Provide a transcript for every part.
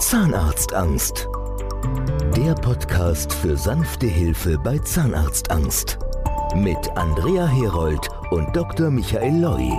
Zahnarztangst. Der Podcast für sanfte Hilfe bei Zahnarztangst. Mit Andrea Herold und Dr. Michael Loi.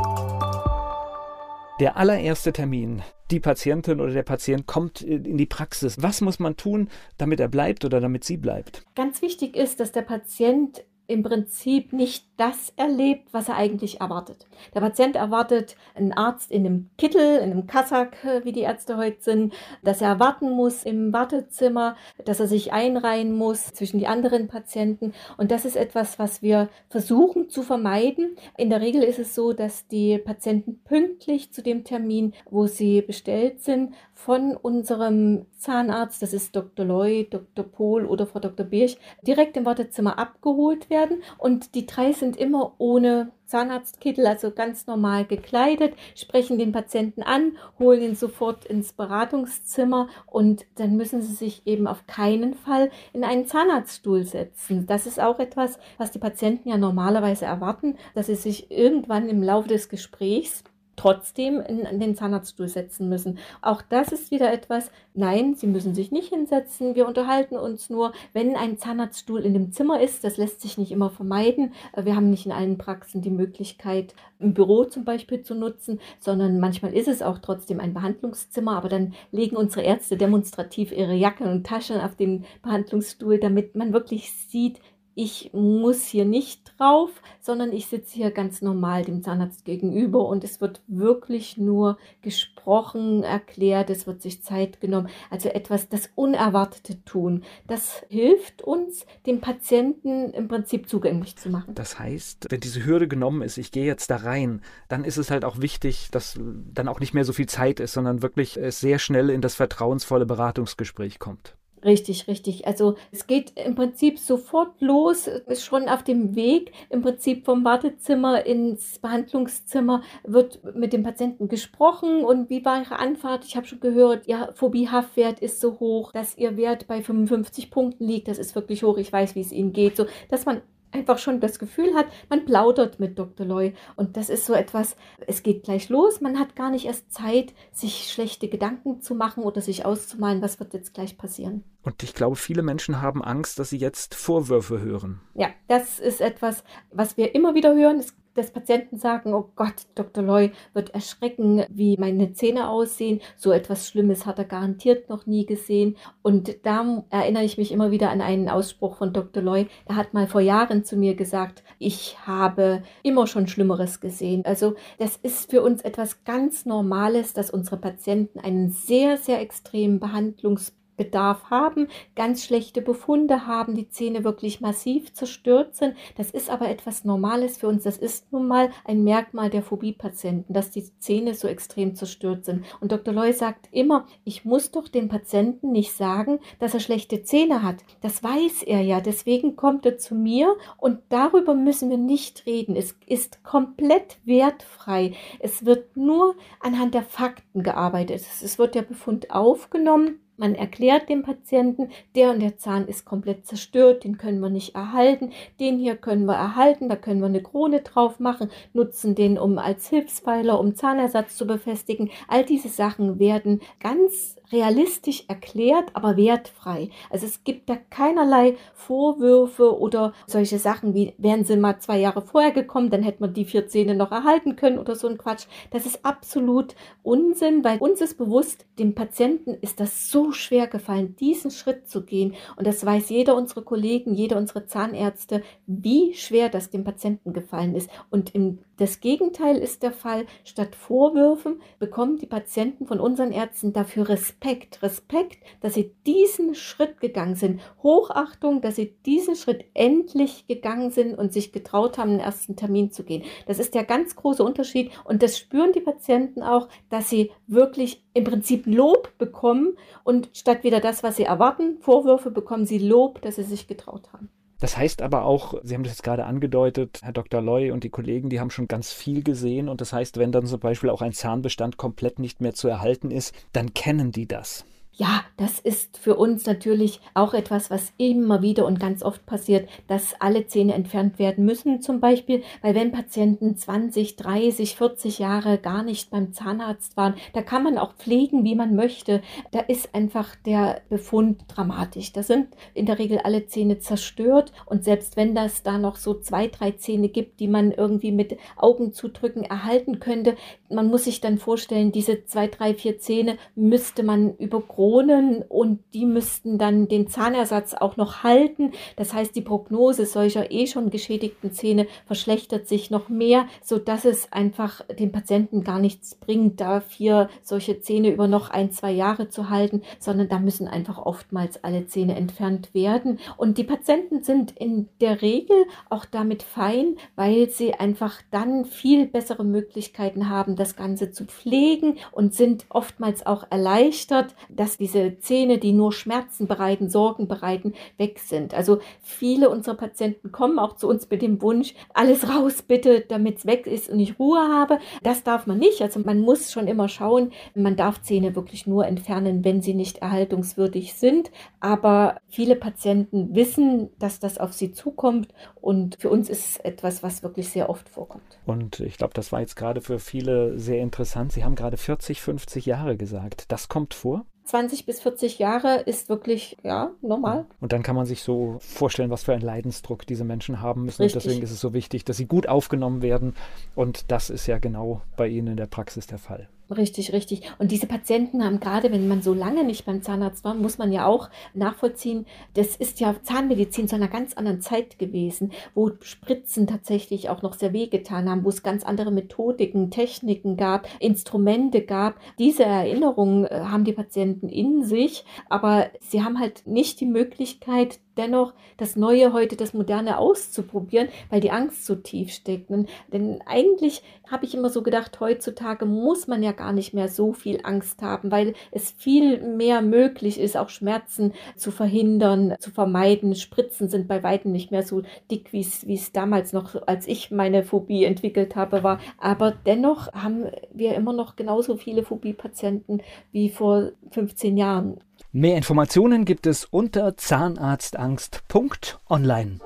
Der allererste Termin. Die Patientin oder der Patient kommt in die Praxis. Was muss man tun, damit er bleibt oder damit sie bleibt? Ganz wichtig ist, dass der Patient im Prinzip nicht das erlebt, was er eigentlich erwartet. Der Patient erwartet einen Arzt in einem Kittel, in einem Kassack, wie die Ärzte heute sind, dass er warten muss im Wartezimmer, dass er sich einreihen muss zwischen die anderen Patienten. Und das ist etwas, was wir versuchen zu vermeiden. In der Regel ist es so, dass die Patienten pünktlich zu dem Termin, wo sie bestellt sind, von unserem Zahnarzt, das ist Dr. Loy, Dr. Pohl oder Frau Dr. Birch, direkt im Wartezimmer abgeholt werden. Und die drei sind immer ohne Zahnarztkittel, also ganz normal gekleidet, sprechen den Patienten an, holen ihn sofort ins Beratungszimmer und dann müssen sie sich eben auf keinen Fall in einen Zahnarztstuhl setzen. Das ist auch etwas, was die Patienten ja normalerweise erwarten, dass sie sich irgendwann im Laufe des Gesprächs trotzdem in, den Zahnarztstuhl setzen müssen. Auch das ist wieder etwas, nein, Sie müssen sich nicht hinsetzen. Wir unterhalten uns nur, wenn ein Zahnarztstuhl in dem Zimmer ist. Das lässt sich nicht immer vermeiden. Wir haben nicht in allen Praxen die Möglichkeit, ein Büro zum Beispiel zu nutzen, sondern manchmal ist es auch trotzdem ein Behandlungszimmer. Aber dann legen unsere Ärzte demonstrativ ihre Jacken und Taschen auf den Behandlungsstuhl, damit man wirklich sieht, ich muss hier nicht drauf, sondern ich sitze hier ganz normal dem Zahnarzt gegenüber und es wird wirklich nur gesprochen, erklärt, es wird sich Zeit genommen. Also etwas, das Unerwartete tun. Das hilft uns, dem Patienten im Prinzip zugänglich zu machen. Das heißt, wenn diese Hürde genommen ist, ich gehe jetzt da rein, dann ist es halt auch wichtig, dass dann auch nicht mehr so viel Zeit ist, sondern wirklich es sehr schnell in das vertrauensvolle Beratungsgespräch kommt. Richtig, richtig. Also es geht im Prinzip sofort los, ist schon auf dem Weg. Im Prinzip vom Wartezimmer ins Behandlungszimmer wird mit dem Patienten gesprochen und wie war Ihre Anfahrt? Ich habe schon gehört, Ihr Phobie-Haftwert ist so hoch, dass Ihr Wert bei 55 Punkten liegt. Das ist wirklich hoch. Ich weiß, wie es Ihnen geht. So, dass man einfach schon das Gefühl hat, man plaudert mit Dr. Loy. Und das ist so etwas, es geht gleich los. Man hat gar nicht erst Zeit, sich schlechte Gedanken zu machen oder sich auszumalen, was wird jetzt gleich passieren. Und ich glaube, viele Menschen haben Angst, dass sie jetzt Vorwürfe hören. Ja, das ist etwas, was wir immer wieder hören. Es dass Patienten sagen, oh Gott, Dr. Loy wird erschrecken, wie meine Zähne aussehen. So etwas Schlimmes hat er garantiert noch nie gesehen. Und da erinnere ich mich immer wieder an einen Ausspruch von Dr. Loy. Er hat mal vor Jahren zu mir gesagt, ich habe immer schon Schlimmeres gesehen. Also das ist für uns etwas ganz Normales, dass unsere Patienten einen sehr, sehr extremen Behandlungs Bedarf haben, ganz schlechte Befunde haben, die Zähne wirklich massiv zerstört sind. Das ist aber etwas Normales für uns. Das ist nun mal ein Merkmal der Phobie-Patienten, dass die Zähne so extrem zerstört sind. Und Dr. Loy sagt immer, ich muss doch dem Patienten nicht sagen, dass er schlechte Zähne hat. Das weiß er ja. Deswegen kommt er zu mir und darüber müssen wir nicht reden. Es ist komplett wertfrei. Es wird nur anhand der Fakten gearbeitet. Es wird der Befund aufgenommen man erklärt dem Patienten, der und der Zahn ist komplett zerstört, den können wir nicht erhalten, den hier können wir erhalten, da können wir eine Krone drauf machen, nutzen den um als Hilfspfeiler, um Zahnersatz zu befestigen. All diese Sachen werden ganz realistisch erklärt, aber wertfrei. Also es gibt da keinerlei Vorwürfe oder solche Sachen wie, wären sie mal zwei Jahre vorher gekommen, dann hätte man die vier Zähne noch erhalten können oder so ein Quatsch. Das ist absolut Unsinn, weil uns ist bewusst, dem Patienten ist das so schwer gefallen, diesen Schritt zu gehen. Und das weiß jeder unserer Kollegen, jeder unserer Zahnärzte, wie schwer das dem Patienten gefallen ist. Und im, das Gegenteil ist der Fall. Statt Vorwürfen bekommen die Patienten von unseren Ärzten dafür Respekt Respekt, dass sie diesen Schritt gegangen sind. Hochachtung, dass sie diesen Schritt endlich gegangen sind und sich getraut haben, den ersten Termin zu gehen. Das ist der ganz große Unterschied und das spüren die Patienten auch, dass sie wirklich im Prinzip Lob bekommen und statt wieder das, was sie erwarten, Vorwürfe, bekommen sie Lob, dass sie sich getraut haben. Das heißt aber auch, Sie haben das jetzt gerade angedeutet, Herr Dr. Loy und die Kollegen, die haben schon ganz viel gesehen. Und das heißt, wenn dann zum Beispiel auch ein Zahnbestand komplett nicht mehr zu erhalten ist, dann kennen die das. Ja, das ist für uns natürlich auch etwas, was immer wieder und ganz oft passiert, dass alle Zähne entfernt werden müssen zum Beispiel, weil wenn Patienten 20, 30, 40 Jahre gar nicht beim Zahnarzt waren, da kann man auch pflegen, wie man möchte. Da ist einfach der Befund dramatisch. Da sind in der Regel alle Zähne zerstört und selbst wenn das da noch so zwei, drei Zähne gibt, die man irgendwie mit Augen zudrücken erhalten könnte, man muss sich dann vorstellen, diese zwei, drei, vier Zähne müsste man über Kronen und die müssten dann den Zahnersatz auch noch halten. Das heißt, die Prognose solcher eh schon geschädigten Zähne verschlechtert sich noch mehr, so dass es einfach dem Patienten gar nichts bringt, da vier solche Zähne über noch ein, zwei Jahre zu halten, sondern da müssen einfach oftmals alle Zähne entfernt werden. Und die Patienten sind in der Regel auch damit fein, weil sie einfach dann viel bessere Möglichkeiten haben, das Ganze zu pflegen und sind oftmals auch erleichtert, dass diese Zähne, die nur Schmerzen bereiten, Sorgen bereiten, weg sind. Also viele unserer Patienten kommen auch zu uns mit dem Wunsch, alles raus bitte, damit es weg ist und ich Ruhe habe. Das darf man nicht. Also man muss schon immer schauen, man darf Zähne wirklich nur entfernen, wenn sie nicht erhaltungswürdig sind. Aber viele Patienten wissen, dass das auf sie zukommt und für uns ist es etwas, was wirklich sehr oft vorkommt. Und ich glaube, das war jetzt gerade für viele sehr interessant. Sie haben gerade 40, 50 Jahre gesagt. Das kommt vor? 20 bis 40 Jahre ist wirklich, ja, normal. Und dann kann man sich so vorstellen, was für einen Leidensdruck diese Menschen haben müssen. Richtig. Und deswegen ist es so wichtig, dass sie gut aufgenommen werden. Und das ist ja genau bei Ihnen in der Praxis der Fall. Richtig, richtig. Und diese Patienten haben gerade, wenn man so lange nicht beim Zahnarzt war, muss man ja auch nachvollziehen, das ist ja Zahnmedizin zu einer ganz anderen Zeit gewesen, wo Spritzen tatsächlich auch noch sehr wehgetan haben, wo es ganz andere Methodiken, Techniken gab, Instrumente gab. Diese Erinnerungen äh, haben die Patienten in sich, aber sie haben halt nicht die Möglichkeit, dennoch das Neue heute, das Moderne auszuprobieren, weil die Angst so tief steckt. Denn eigentlich habe ich immer so gedacht, heutzutage muss man ja gar nicht mehr so viel Angst haben, weil es viel mehr möglich ist, auch Schmerzen zu verhindern, zu vermeiden. Spritzen sind bei weitem nicht mehr so dick, wie es damals noch, als ich meine Phobie entwickelt habe, war. Aber dennoch haben wir immer noch genauso viele Phobie-Patienten wie vor 15 Jahren. Mehr Informationen gibt es unter zahnarztangst.online.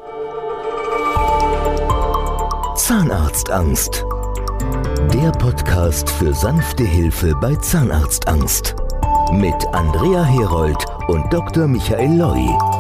Zahnarztangst. Der Podcast für sanfte Hilfe bei Zahnarztangst. Mit Andrea Herold und Dr. Michael Loi.